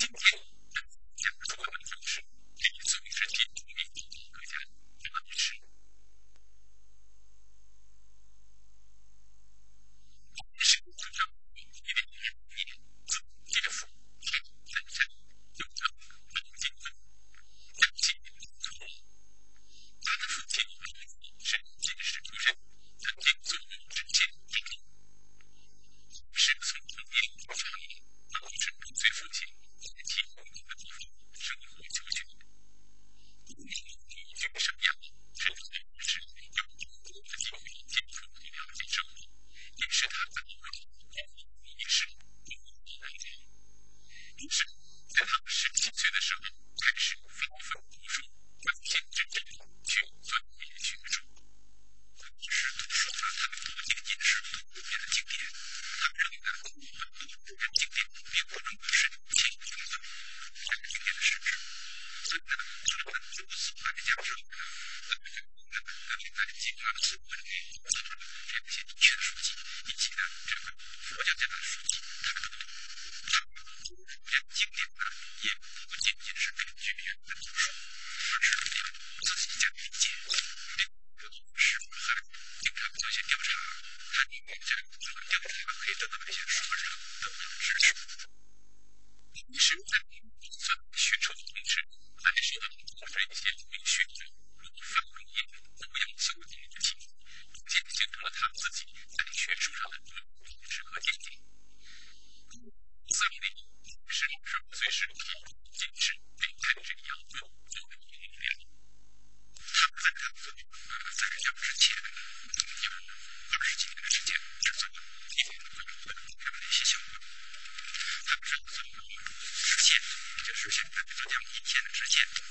Thank you. 面前，就是就是就是可以等到那些什么。Egypt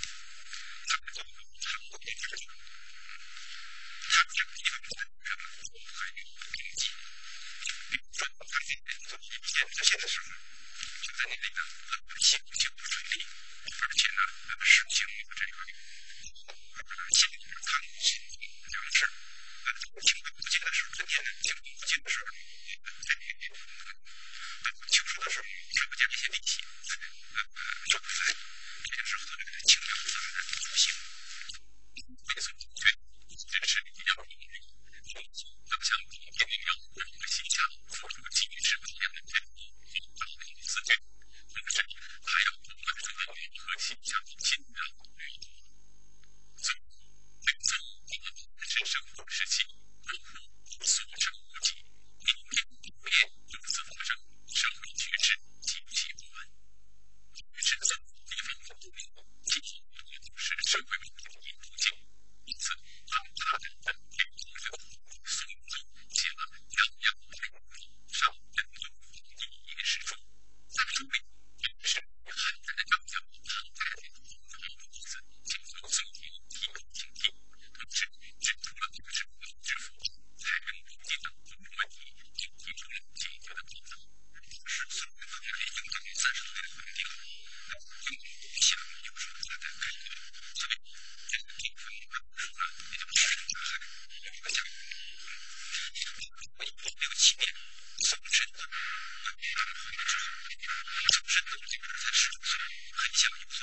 想一步。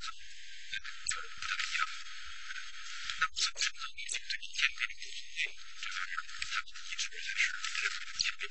很，呃，不太。这玩意儿，他们一。年到一九七，就就，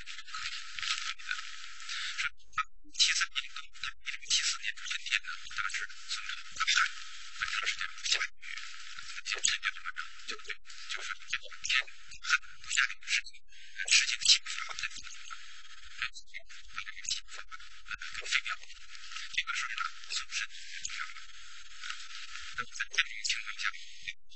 但是在这种情况下。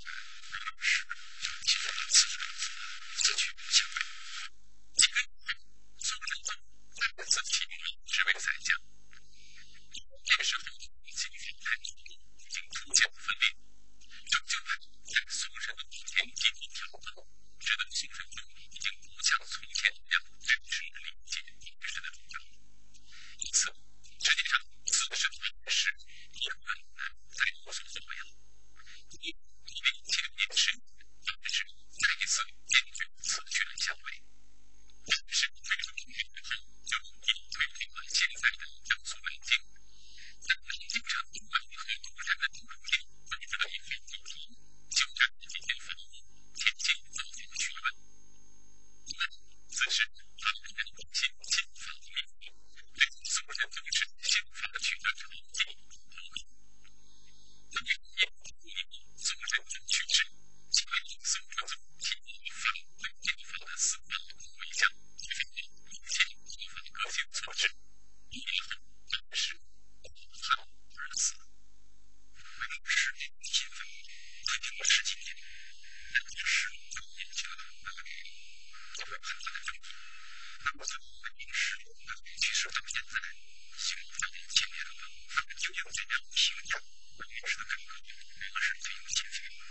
那不是我们名师，去世到现在已经有将近七年。他们就像在我评价我们名的那一刻，个是最有情分的。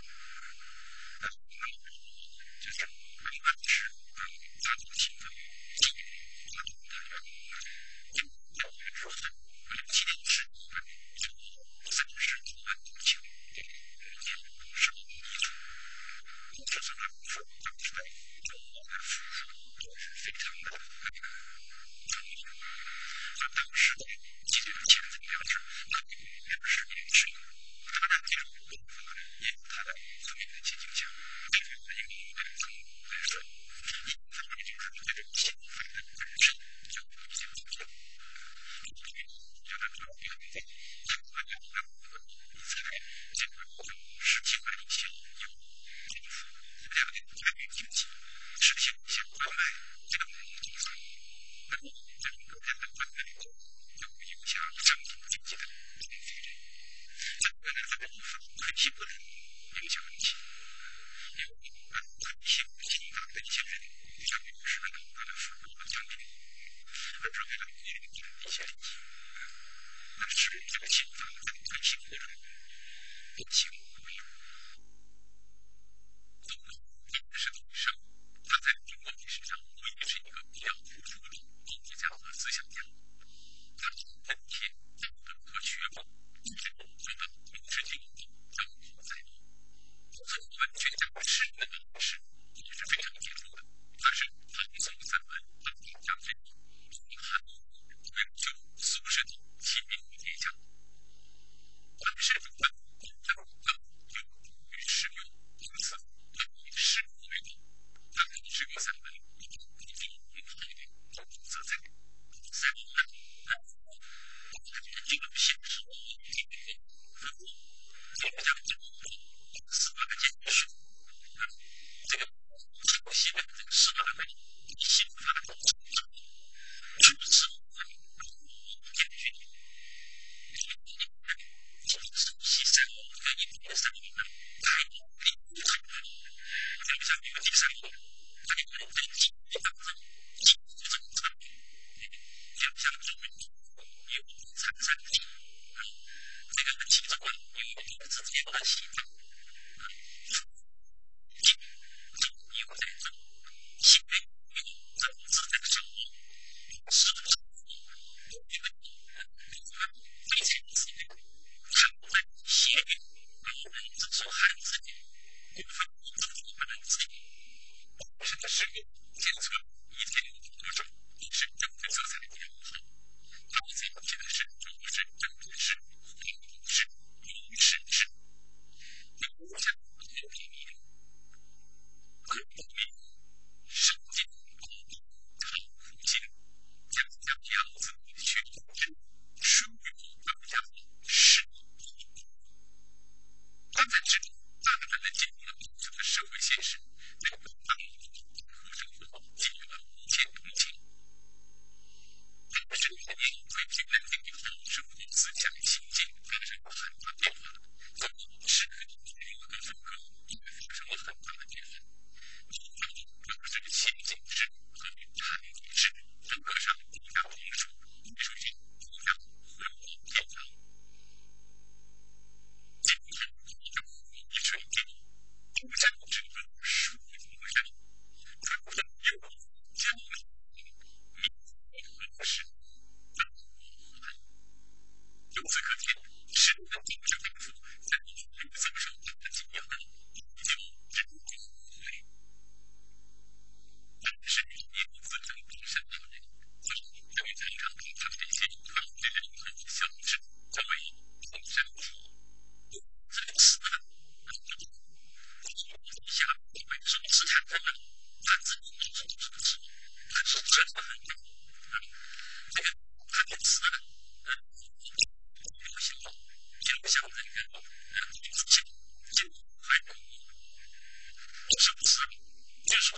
Yes,